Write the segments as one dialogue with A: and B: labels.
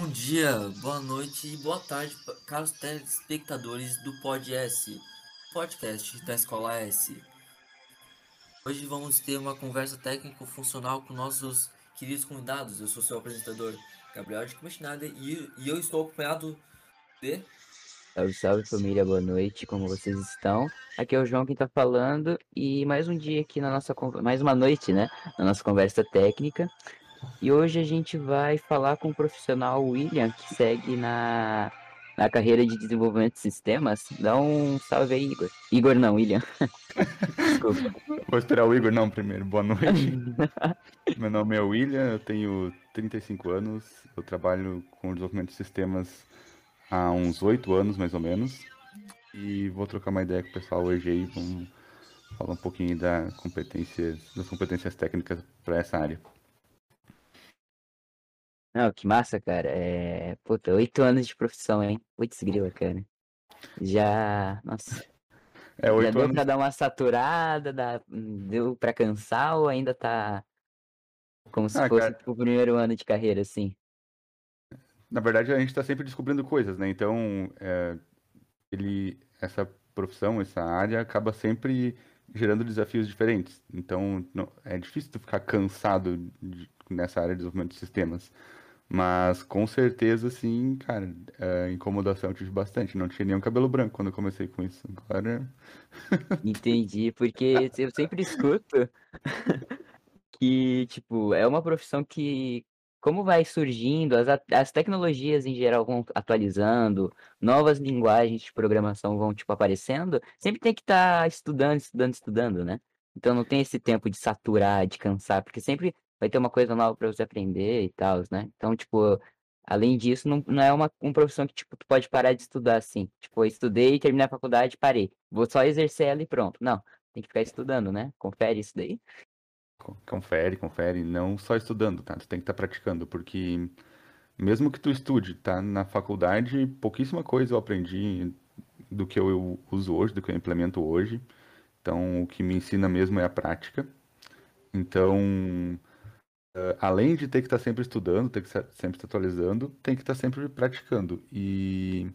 A: Bom dia, boa noite e boa tarde, caros telespectadores do Pod S, podcast da Escola S. Hoje vamos ter uma conversa técnico-funcional com nossos queridos convidados. Eu sou seu apresentador, Gabriel de Comechinada, e, e eu estou acompanhado de.
B: Salve, salve família, boa noite, como vocês estão? Aqui é o João quem tá falando, e mais um dia aqui na nossa mais uma noite, né? Na nossa conversa técnica. E hoje a gente vai falar com o profissional William, que segue na, na carreira de desenvolvimento de sistemas. Dá um salve aí, Igor. Igor não, William.
C: Desculpa. Vou esperar o Igor não primeiro. Boa noite. Meu nome é William, eu tenho 35 anos, eu trabalho com desenvolvimento de sistemas há uns 8 anos, mais ou menos. E vou trocar uma ideia com o pessoal hoje aí, vamos falar um pouquinho da competências, das competências técnicas para essa área.
B: Não, que massa, cara. É, puta, oito anos de profissão, hein? Putz, grila, cara. Já, nossa.
C: É,
B: Já deu
C: anos.
B: pra dar uma saturada, dá- deu pra cansar ou ainda tá como se
C: Ah,
B: fosse
C: cara.
B: tipo, o primeiro ano de carreira, assim?
C: Na verdade, a gente está sempre descobrindo coisas, né? Então, é, ele, essa profissão, essa área, acaba sempre gerando desafios diferentes. Então, não- é difícil tu ficar cansado de- nessa área de desenvolvimento de sistemas. Mas, com certeza, sim, cara, é, incomodação eu tive bastante. Não tinha nenhum cabelo branco quando eu comecei com isso. Agora,
B: Entendi, porque eu sempre escuto que, tipo, é uma profissão que, como vai surgindo, as, a- as tecnologias em geral vão atualizando, novas linguagens de programação vão, tipo, aparecendo, sempre tem que estar estudando, estudando, estudando, né? Então não tem esse tempo de saturar, de cansar, porque sempre vai ter uma coisa nova para você aprender e tal, né? Então, tipo, além disso, não, não é uma, uma profissão que, tipo, tu pode parar de estudar assim. Tipo, eu estudei, terminei a faculdade, parei. Vou só exercer ela e pronto. Não, tem que ficar estudando, né? Confere isso daí.
C: co- confere, confere. Não só estudando, tá? Tu tem que estar praticando, porque mesmo que tu estude, tá? Na faculdade, pouquíssima coisa eu aprendi do que eu uso hoje, do que eu implemento hoje. Então, o que me ensina mesmo é a prática. Então, além de ter que estar sempre estudando, ter que estar sempre se atualizando, tem que estar sempre praticando. E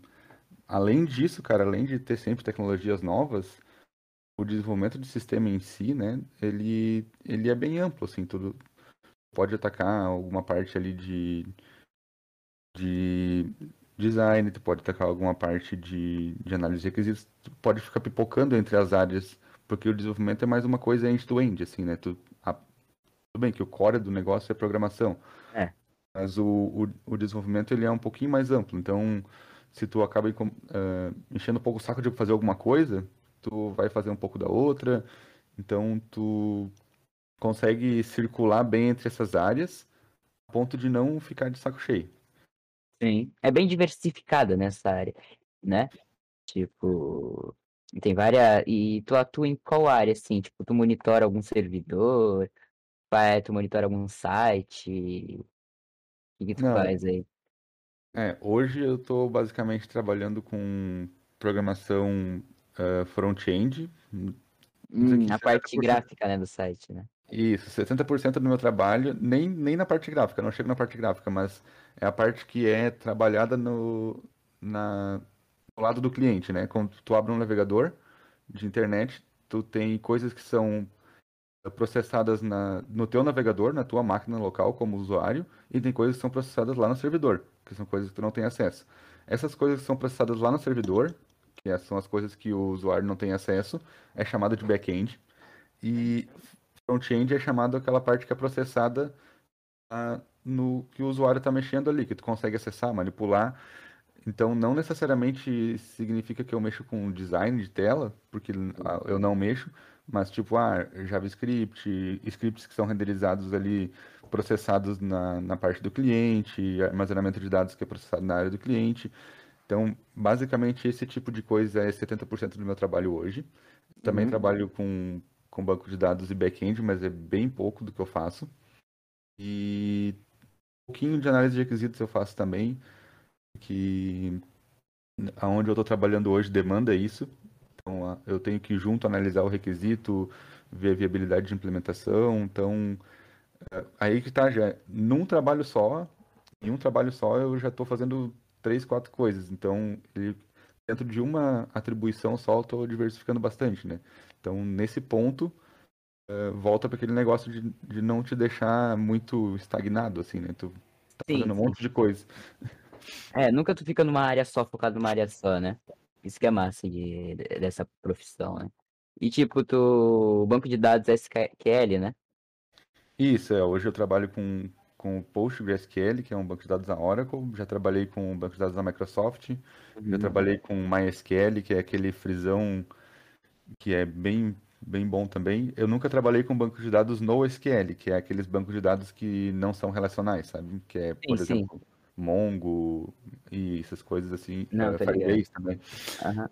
C: além disso, cara, além de ter sempre tecnologias novas, o desenvolvimento de sistema em si, né, ele, ele é bem amplo, assim, tudo pode atacar alguma parte ali de, de design, tu pode atacar alguma parte de, de análise de requisitos, tu pode ficar pipocando entre as áreas, porque o desenvolvimento é mais uma coisa end-to-end, assim, né, tu, a- tudo bem que o core do negócio é programação,
B: É.
C: mas o, o, o desenvolvimento ele é um pouquinho mais amplo, então se tu acaba eh, enchendo um pouco o saco de fazer alguma coisa, tu vai fazer um pouco da outra, então tu consegue circular bem entre essas áreas, a ponto de não ficar de saco cheio.
B: Sim. É bem diversificada nessa área, né? Tipo, tem várias. E tu atua em qual área, assim? Tipo, tu monitora algum servidor? Vai, tu monitora algum site? O que que tu
C: Não.
B: faz aí?
C: É, hoje eu estou basicamente trabalhando com programação eh, front-end.
B: Hum,
C: aqui,
B: a parte
C: 60%.
B: gráfica, né, do site, né?
C: Isso, 60% do meu trabalho, nem, nem na parte gráfica, não chego na parte gráfica, mas é a parte que é trabalhada no, na, do lado do cliente, né? Quando tu abre um navegador de internet, tu tem coisas que são processadas na, no teu navegador, na tua máquina local como usuário, e tem coisas que são processadas lá no servidor, que são coisas que tu não tem acesso. Essas coisas que são processadas lá no servidor, que são as coisas que o usuário não tem acesso, é chamada de back-end. E front-end é chamado aquela parte que é processada ah, no que o usuário está mexendo ali, que tu consegue acessar, manipular. Então, não necessariamente significa que eu mexo com design de tela, porque ah, eu não mexo, mas tipo, ah, JavaScript, scripts que são renderizados ali, processados na, na parte do cliente, armazenamento de dados que é processado na área do cliente. Então, basicamente, esse tipo de coisa é 70% do meu trabalho hoje. Também
B: Uhum.
C: trabalho com, com banco de dados e back-end, mas é bem pouco do que eu faço. E um pouquinho de análise de requisitos eu faço também, que aonde eu estou trabalhando hoje demanda isso. Então, eu tenho que junto analisar o requisito, ver a viabilidade de implementação. Então, é, aí que tá já. Num trabalho só, em um trabalho só eu já estou fazendo três, quatro coisas. Então, ele, dentro de uma atribuição só, eu estou diversificando bastante, né? Então, nesse ponto, uh, volta para aquele negócio de, de não te deixar muito estagnado, assim, né? Tu tá
B: Sim,
C: fazendo um
B: sim.
C: monte de coisa.
B: É, nunca tu fica numa área só, focado numa área só, né? Isso que é massa de, de- dessa profissão, né? E tipo, tu, banco de dados SQL, né?
C: Isso, é. Hoje eu trabalho com, com o PostgreSQL, que é um banco de dados da Oracle. Já trabalhei com o banco de dados da Microsoft. Já
B: Uhum.
C: trabalhei com MySQL, que é aquele frisão que é bem, bem bom também. Eu nunca trabalhei com banco de dados NoSQL, que é aqueles bancos de dados que não são relacionais, sabe? Que é, por
B: Sim, sim.
C: Mongo e essas coisas assim.
B: Não,
C: eh,
B: tá.
C: Firebase também.
B: Aham.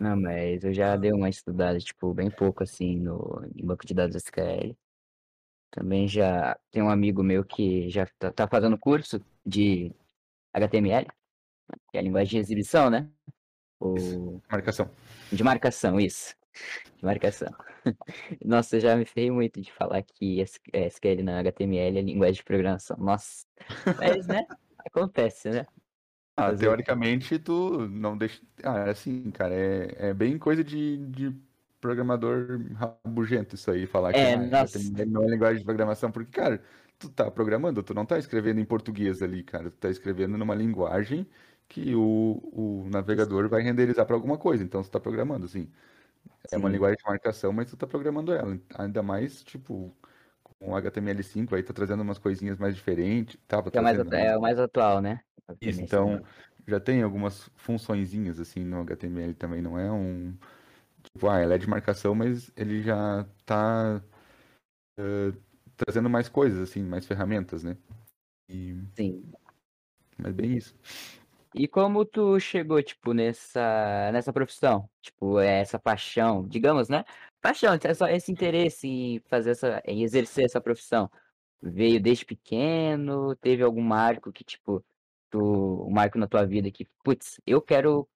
B: Não, mas eu já dei uma estudada, tipo, bem pouco assim no em banco de dados SQL. Também já tem um amigo meu que já tá, tá fazendo curso de HTML, que é a linguagem de exibição, né? O
C: Marcação.
B: de marcação, isso. Marcação. Nossa, eu já me ferrei muito de falar que S- é, SQL na HTML é linguagem de programação. Nossa. Mas, né? Acontece, né?
C: Ah, teoricamente, tu não deixa. Ah, assim, cara, é, é bem coisa de, de programador rabugento isso aí, falar que
B: É, nossa.
C: Não é linguagem de programação, porque, cara, tu tá programando, tu não tá escrevendo em português ali, cara, tu tá escrevendo numa linguagem que o, o navegador vai renderizar para alguma coisa, então tu tá programando, assim. É uma linguagem de marcação, mas tu tá programando ela. Ainda mais, tipo, com o HTML5 aí tá trazendo umas coisinhas mais diferentes, tava
B: Que é, mais, atu- é o mais atual, né?
C: Isso,
B: HTML5.
C: então já tem algumas funçõezinhas assim no HTML também, não é um tipo, ah, ela é de marcação, mas ele já tá eh, trazendo mais coisas assim, mais ferramentas, né? E,
B: Sim.
C: mas bem isso.
B: E como tu chegou, tipo, nessa, nessa profissão? Tipo, é essa paixão, digamos, né? Paixão, essa, esse interesse em fazer essa, em exercer essa profissão. Veio desde pequeno? Teve algum marco que, tipo, tu, um marco na tua vida que, putz, eu quero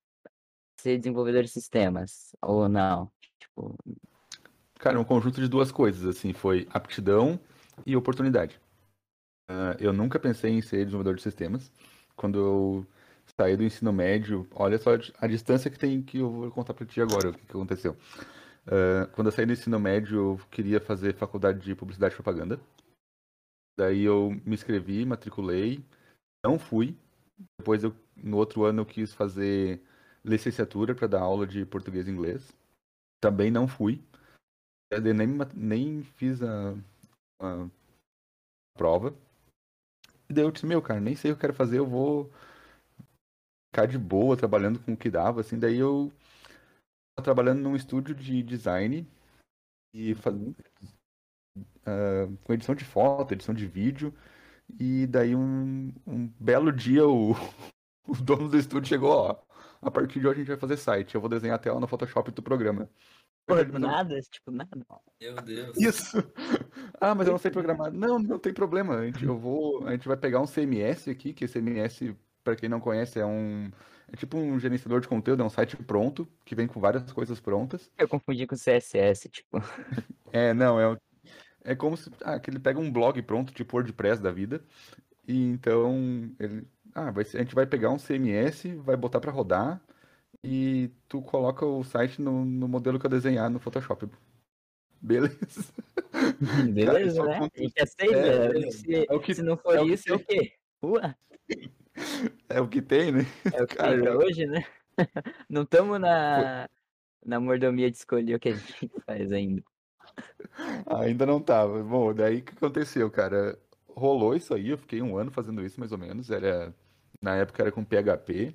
B: ser desenvolvedor de sistemas, ou não? Tipo,
C: Cara, um conjunto de duas coisas assim, foi aptidão e oportunidade. Ah, eu nunca pensei em ser desenvolvedor de sistemas. Quando eu saí do ensino médio, olha só a distância que tem que eu vou contar pra ti agora o que que aconteceu. Ah, quando eu saí do ensino médio, eu queria fazer faculdade de publicidade e propaganda. Daí eu me inscrevi, matriculei, não fui. Depois eu, no outro ano eu quis fazer licenciatura para dar aula de português e inglês. Também não fui. Eu nem, nem fiz a, a prova. E daí eu disse, meu, cara, nem sei o que eu quero fazer, eu vou ficar de boa, trabalhando com o que dava, assim. Daí eu tava trabalhando num estúdio de design e fa- ah, com edição de foto, edição de vídeo. E daí um, um belo dia o, o dono do estúdio chegou, ó, a partir de hoje a gente vai fazer site, eu vou desenhar a tela no Photoshop do programa. Eu
B: pô,
C: falei, "Mas eu-
B: nada, tipo, nada.
A: Meu Deus.
C: Isso! Ah, mas eu não sei programar. Não, não tem problema. A gente, eu vou, a gente vai pegar um CMS aqui, que CMS, para quem não conhece, é um é tipo um gerenciador de conteúdo, é um site pronto, que vem com várias coisas prontas.
B: Eu confundi com CSS, tipo.
C: É, não, é, é como se ah, que ele pega um blog pronto, tipo WordPress da vida, e então ele, ah, vai a gente vai pegar um CMS, vai botar para rodar e tu coloca o site no, no modelo que eu desenhar no Photoshop. Beleza.
B: Beleza,
C: isso
B: né? A
C: acontece.
B: gente aceita.
C: É,
B: né? se,
C: é o que-
B: se não for
C: é que
B: isso, é o quê? Ué,
C: É o que tem, né?
B: é o que
C: Cara,
B: tem hoje, né? Não estamos na, na mordomia de escolher o que a gente faz ainda.
C: Ainda não tava. Bom, daí o que aconteceu, cara? Rolou isso aí, eu fiquei um ano fazendo isso mais ou menos. Era, na época era com PHP.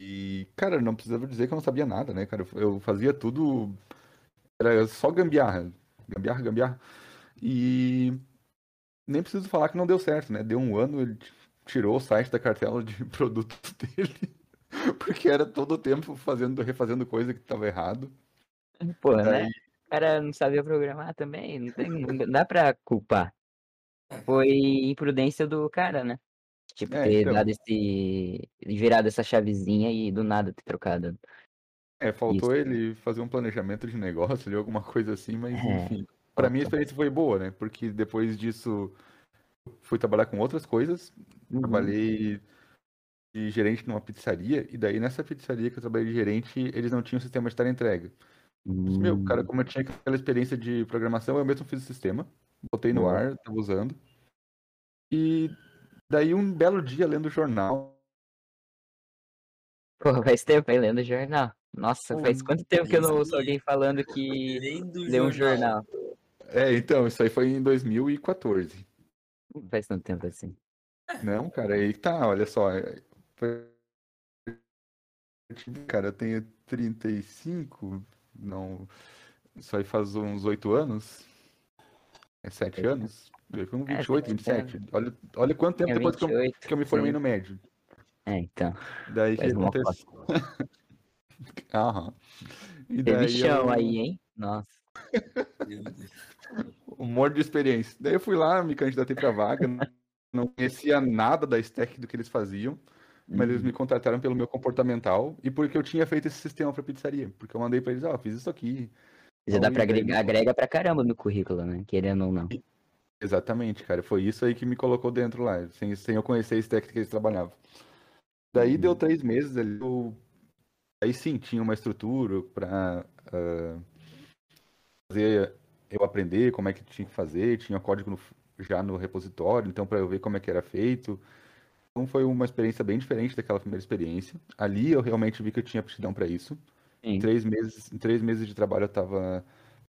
C: E, cara, não precisava dizer que eu não sabia nada, né, cara? Eu fazia tudo. Era só gambiarra. Gambiarra, gambiarra. E nem preciso falar que não deu certo, né? Deu um ano, tirou o site da cartela de produtos dele. Porque era todo o tempo fazendo, refazendo coisa que tava errado.
B: Porra, né?
C: Daí,
B: O cara não sabia programar também, não, tem, não dá pra culpar. Foi imprudência do cara, né? Tipo,
C: É,
B: ter
C: então.
B: dado esse. virado essa chavezinha e do nada ter trocado.
C: É, faltou
B: Isso.
C: ele fazer um planejamento de negócio ali, alguma coisa assim, mas
B: É,
C: enfim. Pra mim a experiência foi boa, né? Porque depois disso fui trabalhar com outras coisas.
B: Uhum.
C: Trabalhei de gerente numa pizzaria, e daí nessa pizzaria que eu trabalhei de gerente, eles não tinham sistema de entrega. Mas, meu, cara,
B: Hum,
C: como eu tinha aquela experiência de programação, eu mesmo fiz o sistema, botei no
B: boa.
C: ar, tava usando. E daí um belo dia lendo o jornal,
B: Pô, faz tempo aí lendo jornal. Nossa,
C: Pô,
B: faz quanto tempo que eu não ouço alguém falando que
A: Lendo
B: lê um jornal?
C: é, então, isso aí foi em 2014.
B: Faz tanto tempo assim.
C: Não, cara, aí tá, olha só. é, Cara, eu tenho 35, não. Isso aí faz uns 8 anos. É 7
B: Oito.
C: anos? Foi um
B: É,
C: 28,
B: sete
C: 27. Olha, olha quanto tempo
B: Tinha
C: depois que eu,
B: 28.
C: que eu me formei
B: sim.
C: no médio.
B: É, então.
C: Daí que
B: Faz uma
C: acontece? Aham. E
B: Teve
C: daí
B: chão
C: eu-
B: aí, hein? Nossa.
C: um monte de experiência. Daí eu fui lá, me candidatei pra vaga, não conhecia nada da stack do que eles faziam, mas eles
B: Uhum.
C: me contrataram pelo meu comportamental e porque eu tinha feito esse sistema pra pizzaria. Porque eu mandei pra eles, ó, fiz isso aqui.
B: Já dá
C: Então,
B: pra
C: e daí-
B: agregar, agrega pra caramba no currículo, né? Querendo ou não.
C: Exatamente, cara. Foi isso aí que me colocou dentro lá, sem, sem eu conhecer a stack que eles trabalhavam. Daí
B: Uhum.
C: deu três meses ali, eu... aí sim, tinha uma estrutura pra ah, fazer eu aprender como é que tinha que fazer, tinha código no- já no repositório, então para eu ver como é que era feito. Então foi uma experiência bem diferente daquela primeira experiência. Ali eu realmente vi que eu tinha aptidão para isso. Em três meses, em três meses de trabalho eu estava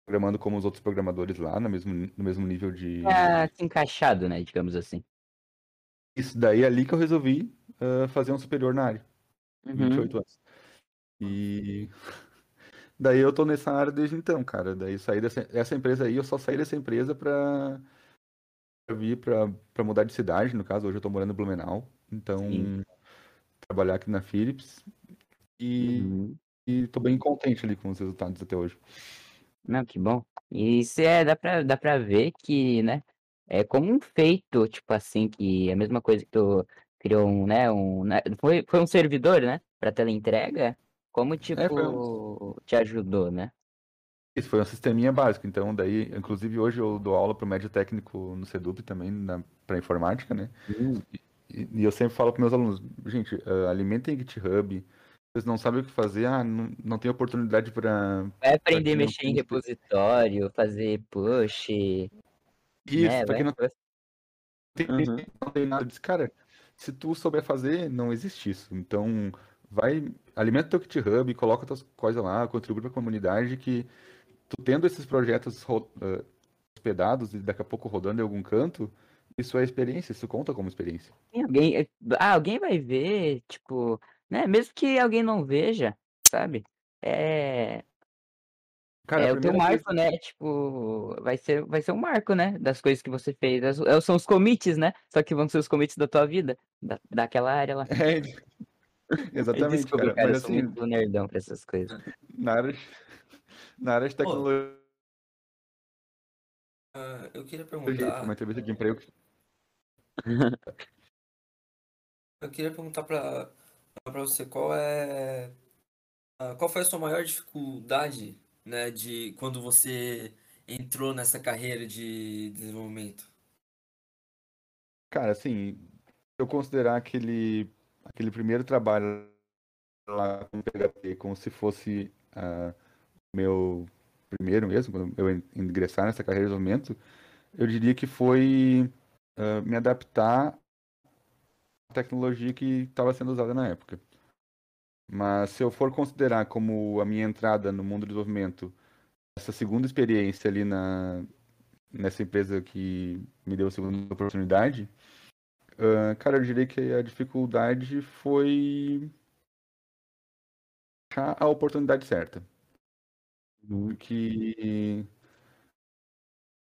C: programando como os outros programadores lá, no mesmo, no mesmo nível de.
B: Tá se encaixado, né? Digamos assim.
C: Isso daí é ali que eu resolvi ah, fazer um superior na área.
B: Uhum.
C: 28 anos. E daí eu tô nessa área desde então, cara. Daí saí dessa essa empresa aí, eu só saí dessa empresa pra, pra vir pra, pra mudar de cidade, no caso, hoje eu tô morando em Blumenau. Então,
B: Sim.
C: trabalhar aqui na Philips. E,
B: Uhum.
C: e tô bem contente ali com os resultados até hoje.
B: Não, que bom. E isso é, dá pra, dá pra ver que, né? É como um feito, tipo assim, que é a mesma coisa que tu criou um, né? Um, né, foi, foi um servidor, né? Pra teleentrega. Como, tipo,
C: É, foi um-
B: te ajudou, né?
C: Isso foi um sisteminha básico. Então, daí, inclusive hoje eu dou aula pro médio técnico no Sedup também, na, pra informática, né?
B: Hum,
C: E, e eu sempre falo para meus alunos, gente, eh, alimentem GitHub. Vocês não sabem o que fazer, ah, não, não tem oportunidade para
B: Vai aprender a
C: quem não
B: mexer em repositório, fazer push,
C: isso,
B: né?
C: para quem não tem,
B: Uhum.
C: não tem nada disso, cara, se tu souber fazer, não existe isso. Então, vai, alimenta teu GitHub, coloca tuas coisas lá, contribui para a comunidade que tu tendo esses projetos ro- eh, hospedados e daqui a pouco rodando em algum canto, isso é experiência, isso conta como experiência.
B: Tem alguém, é, ah, alguém vai ver, tipo, né? Mesmo que alguém não veja, sabe? É,
C: Cara,
B: é o teu marco, né? Tipo, vai ser, vai ser um marco, né? Das coisas que você fez. As- é, São os commits, né? Só que vão ser os commits da tua vida, da, daquela área lá.
C: é, exatamente,
B: Desculpa,
C: cara,
B: cara, eu
C: mas
B: sou
C: assim,
B: muito nerdão pra essas coisas.
C: na área, na área de tecnologia,
A: ah, eu queria
C: jeito, uma
A: perguntar,
C: entrevista de emprego.
A: eu queria perguntar pra, pra você qual é, ah, qual foi a sua maior dificuldade, né, de quando você entrou nessa carreira de desenvolvimento?
C: Cara, assim, se eu considerar aquele, aquele primeiro trabalho lá com PHP como se fosse o meu primeiro mesmo, quando eu in- ingressar nessa carreira de desenvolvimento, eu diria que foi ah, me adaptar à tecnologia que estava sendo usada na época. Mas se eu for considerar como a minha entrada no mundo do desenvolvimento, essa segunda experiência ali na, nessa empresa que me deu a segunda oportunidade, ah, cara, eu diria que a dificuldade foi achar a oportunidade certa.
B: Uhum.
C: Porque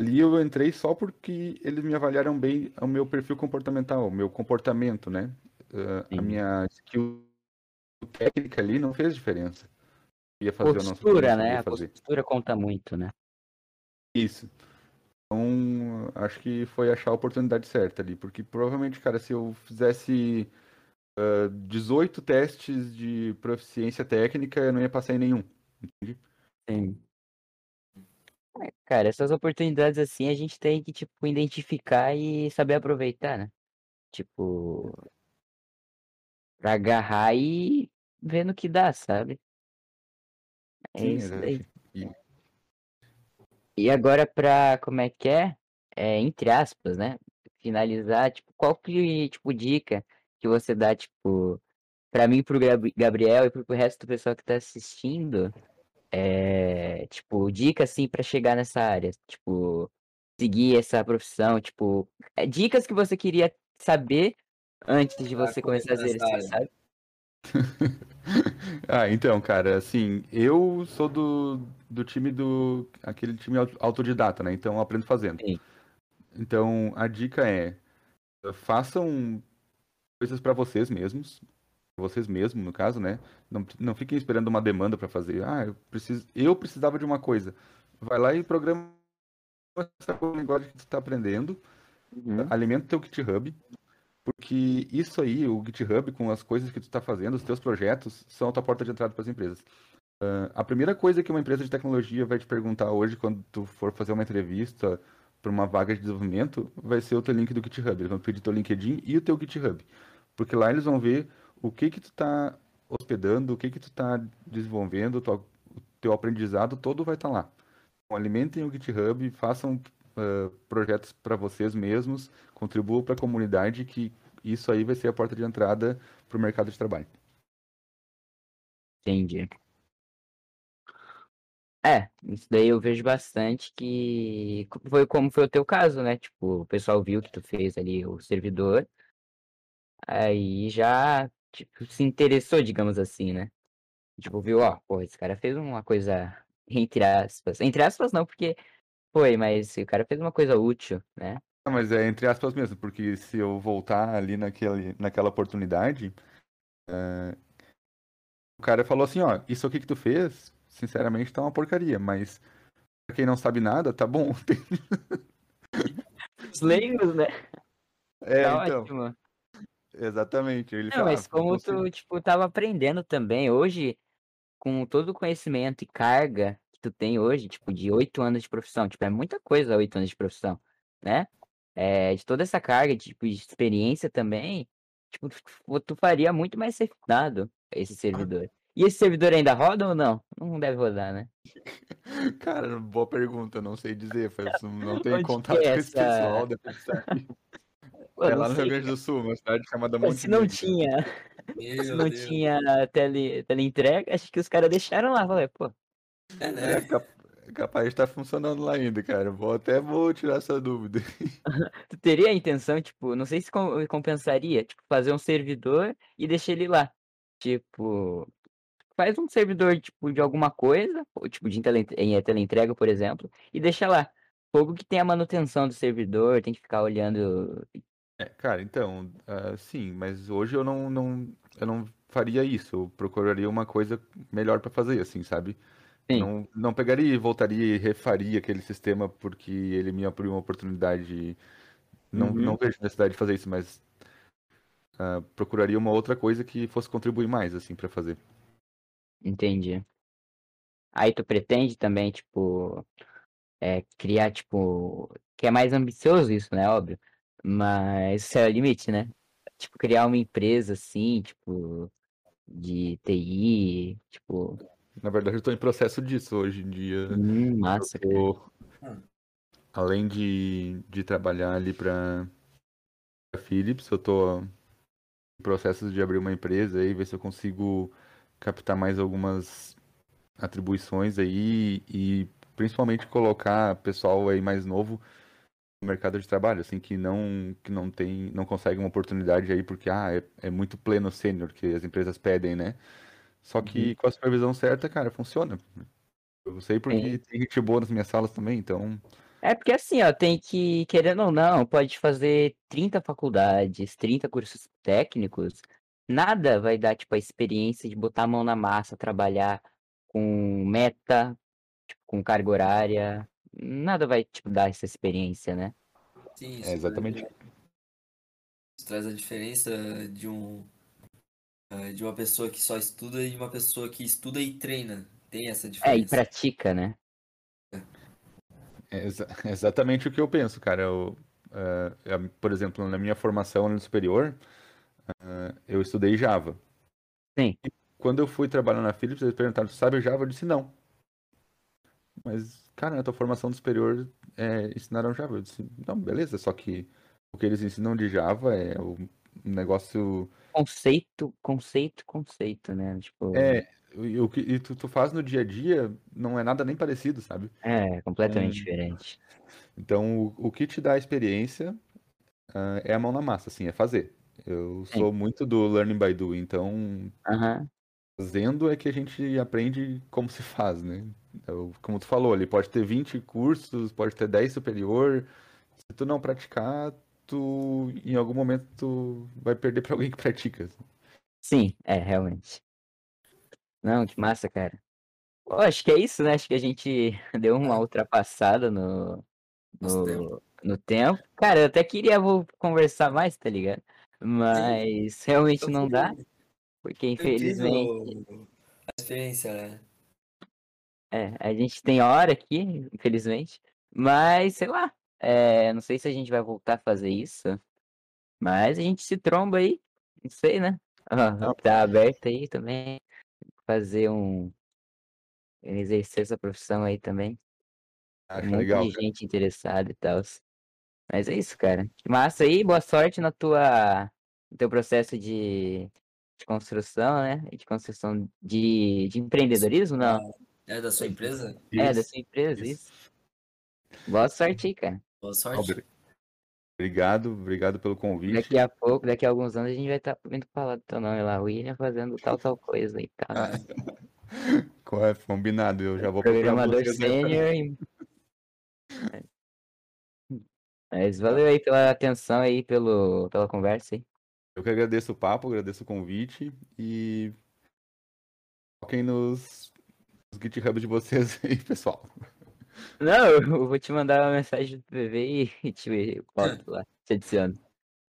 C: ali eu entrei só porque eles me avaliaram bem o meu perfil comportamental, o meu comportamento, né? Ah, a minha skill técnica ali não fez diferença. Ia fazer ou não
B: Postura, né? A postura conta muito, né?
C: Isso. Então, acho que foi achar a oportunidade certa ali, porque provavelmente, cara, se eu fizesse ah, 18 testes de proficiência técnica, eu não ia passar em nenhum. Entende?
B: Sim. É, cara, essas oportunidades assim a gente tem que, tipo, identificar e saber aproveitar, né? Tipo, pra agarrar e ver no que dá, sabe? É
C: Sim,
B: isso daí.
C: E,
B: agora pra, como é que é? É, entre aspas, né? Finalizar, tipo, qual que, tipo, dica que você dá, tipo, pra mim, pro Gab- Gabriel e pro resto do pessoal que tá assistindo, é, tipo, dica, assim, pra chegar nessa área, tipo, seguir essa profissão, tipo, é, dicas que você queria saber antes de
A: Pra
B: você começar a exercer,
A: área.
B: sabe?
C: Ah, então, cara, assim, eu sou do, do time do, aquele time au- autodidata, né? Então eu aprendo fazendo.
B: Sim.
C: Então a dica é, façam coisas pra vocês mesmos, vocês mesmos, no caso, né? Não, não fiquem esperando uma demanda pra fazer. Ah, eu preciso, eu precisava de uma coisa. Vai lá e programa essa linguagem que tu tá aprendendo,
B: Uhum.
C: alimenta teu GitHub, porque isso aí, o GitHub, com as coisas que tu está fazendo, os teus projetos, são a tua porta de entrada para as empresas. Ah, a primeira coisa que uma empresa de tecnologia vai te perguntar hoje, quando tu for fazer uma entrevista para uma vaga de desenvolvimento, vai ser o teu link do GitHub. Eles vão pedir teu LinkedIn e o teu GitHub. Porque lá eles vão ver o que que tu está hospedando, o que que tu está desenvolvendo, o teu aprendizado todo vai estar lá. Então, alimentem o GitHub, façam ah, projetos para vocês mesmos, contribuam para a comunidade, que isso aí vai ser a porta de entrada para o mercado de trabalho.
B: Entendi. É, isso daí eu vejo bastante que foi como foi o teu caso, né? Tipo, o pessoal viu que tu fez ali o servidor, aí já, tipo, se interessou, digamos assim, né? Tipo, viu, ó, pô, esse cara fez uma coisa, entre aspas, entre aspas não, porque foi, mas o cara fez uma coisa útil, né?
C: Ah, Mas é entre aspas mesmo, porque se eu voltar ali naquele, naquela oportunidade, eh, o cara falou assim, ó, isso aqui que tu fez, sinceramente tá uma porcaria, mas pra quem não sabe nada, tá bom.
B: Os leigos, né?
C: É,
B: Tá
C: então,
B: ótimo.
C: exatamente. Ele
B: Não,
C: fala,
B: mas
C: ah,
B: como
C: você-
B: tu, tipo, tava aprendendo também, hoje, com todo o conhecimento e carga tu tem hoje, tipo, de oito anos de profissão, tipo, é muita coisa oito anos de profissão, né? É, de toda essa carga, tipo, de experiência também, tipo, tu, tu faria muito mais refinado esse servidor. E esse servidor ainda roda ou não? Não deve rodar, né?
C: Cara, boa pergunta, não sei dizer, faz- não tenho
B: Onde
C: contato
B: é
C: com esse pessoal, depois sabe.
B: Pô,
C: É lá no Rio Grande do Sul, uma cidade chamada
B: cara. Se não tinha, se não
A: Deus.
B: tinha tele, teleentrega, acho que os caras deixaram lá, falei, pô,
A: É,
C: É
A: né?
C: cap- capaz de estar funcionando lá ainda, cara. Vou até vou tirar essa dúvida.
B: Tu teria a intenção, tipo, não sei se com- compensaria, tipo, fazer um servidor e deixar ele lá. Tipo, faz um servidor, tipo, de alguma coisa, ou, tipo, de tele- em teleentrega, por exemplo, e deixa lá. Fogo que tem a manutenção do servidor, tem que ficar olhando.
C: É, cara, então, ah, sim, mas hoje eu não, não, eu não faria isso. Eu procuraria uma coisa melhor pra fazer, assim, sabe?
B: Sim.
C: não, não pegaria e voltaria e refaria aquele sistema porque ele me abriu uma oportunidade. Não,
B: Uhum.
C: não vejo necessidade de fazer isso, mas ah, procuraria uma outra coisa que fosse contribuir mais, assim, pra fazer.
B: Entendi. Aí tu pretende também, tipo, é, criar, tipo, que é mais ambicioso isso, né? Óbvio. Mas isso é o limite, né? Tipo, criar uma empresa assim, tipo, de TI, tipo,
C: Na verdade, eu tô em processo disso hoje em dia.
B: hum, massa.
C: Eu, além de, de trabalhar ali para a Philips, eu tô em processos de abrir uma empresa aí, ver se eu consigo captar mais algumas atribuições aí e principalmente colocar pessoal aí mais novo no mercado de trabalho, assim, que não que não tem, não consegue uma oportunidade aí porque ah, é, é muito pleno sênior que as empresas pedem, né? Só que com a supervisão certa, cara, funciona. Eu sei porque tem gente boa nas minhas salas também, então
B: É porque assim, ó, tem que, querendo ou não, pode fazer 30 faculdades, 30 cursos técnicos, nada vai dar, tipo, a experiência de botar a mão na massa, trabalhar com meta, tipo, com carga horária, nada vai, tipo, dar essa experiência, né?
A: Sim, isso
C: é exatamente.
A: Isso traz a diferença de um de uma pessoa que só estuda e de uma pessoa que estuda e treina. Tem essa
B: É, e
A: diferença.
B: pratica, né?
C: É exa- exatamente o que eu penso, cara. Eu, eh, eu, por exemplo, na minha formação no superior, eh, eu estudei Java.
B: Sim.
C: Quando eu fui trabalhar na Philips, eles perguntaram, "Tu sabe Java? Eu disse não. Mas, cara, na tua formação do superior é, ensinaram Java. Eu disse, não, beleza, só que o que eles ensinam de Java é o um negócio.
B: Conceito, conceito, conceito, né? Tipo,
C: É, e o que tu, tu faz no dia a dia não é nada nem parecido, sabe?
B: é completamente
C: É.
B: diferente.
C: Então, o, o que te dá a experiência, ah, é a mão na massa, assim, é fazer. Eu
B: Sim.
C: sou muito do learning by doing, então
B: Aham.
C: fazendo é que a gente aprende como se faz, né? Eu- como tu falou, ali pode ter 20 cursos, pode ter 10 superior. Se tu não praticar, tu em algum momento tu vai perder para alguém que pratica.
B: Sim, é, realmente. Não, que massa, cara. Pô, acho que é isso, né? Acho que a gente deu uma ultrapassada no, no, no tempo. Cara, eu até queria vou conversar mais, tá ligado? Mas realmente não dá, porque infelizmente
A: a experiência, né?
B: É, a gente tem hora aqui, infelizmente. Mas, sei lá. É, não sei se a gente vai voltar a fazer isso. Mas a gente se tromba aí. Não sei, né?
C: Não.
B: tá aberto aí também. Fazer um. Exercer essa profissão aí também.
C: Acho
B: monte
C: legal.
B: de gente interessada e tal. Mas é isso, cara. Que massa aí. Boa sorte na tua, no teu processo de, de construção, né? De construção de, de empreendedorismo, não?
A: É da sua empresa?
B: É, da
C: Isso,
B: sua empresa,
C: isso.
B: isso. Boa sorte aí, cara.
A: Boa sorte.
C: obri- Obrigado, obrigado pelo convite.
B: Daqui a pouco, daqui a alguns anos, a gente vai estar vindo falar do teu nome lá, William, fazendo tal, tal coisa e tal.
C: Ah, Qual é? Combinado, eu já vou procurar
B: Programador
C: né?
B: sênior. e- Mas valeu aí pela atenção aí, pelo, pela conversa aí.
C: Eu que agradeço o papo, agradeço o convite e toquem nos, nos GitHub de vocês aí, pessoal.
B: Não, eu vou te mandar uma mensagem do PV e te boto lá, te adiciono.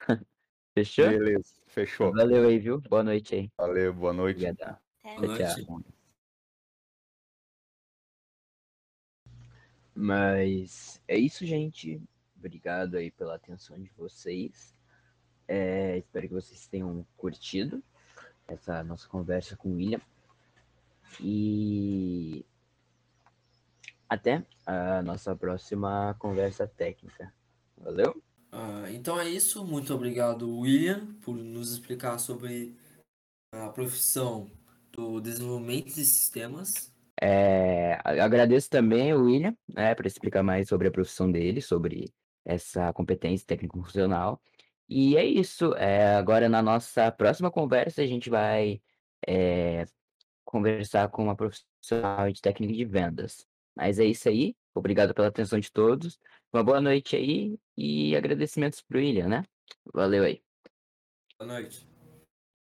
B: Fechou?
C: Beleza, fechou.
B: Valeu aí, viu? Boa noite aí.
C: Valeu, boa noite.
B: Obrigadão.
D: Até.
A: Boa
B: Tchau,
A: noite.
B: tchau. Mas é isso, gente. Obrigado aí pela atenção de vocês. É, espero que vocês tenham curtido essa nossa conversa com o William. E até a nossa próxima conversa técnica. Valeu?
A: Ah, então é isso. Muito obrigado, William, por nos explicar sobre a profissão do desenvolvimento de sistemas.
B: É, agradeço também o William, né, para explicar mais sobre a profissão dele, sobre essa competência técnico-funcional. E é isso. é, agora, na nossa próxima conversa, a gente vai é, conversar com uma profissional de técnica de vendas. Mas é isso aí. Obrigado pela atenção de todos. Uma boa noite aí e agradecimentos pro William, né? Valeu aí.
A: Boa noite.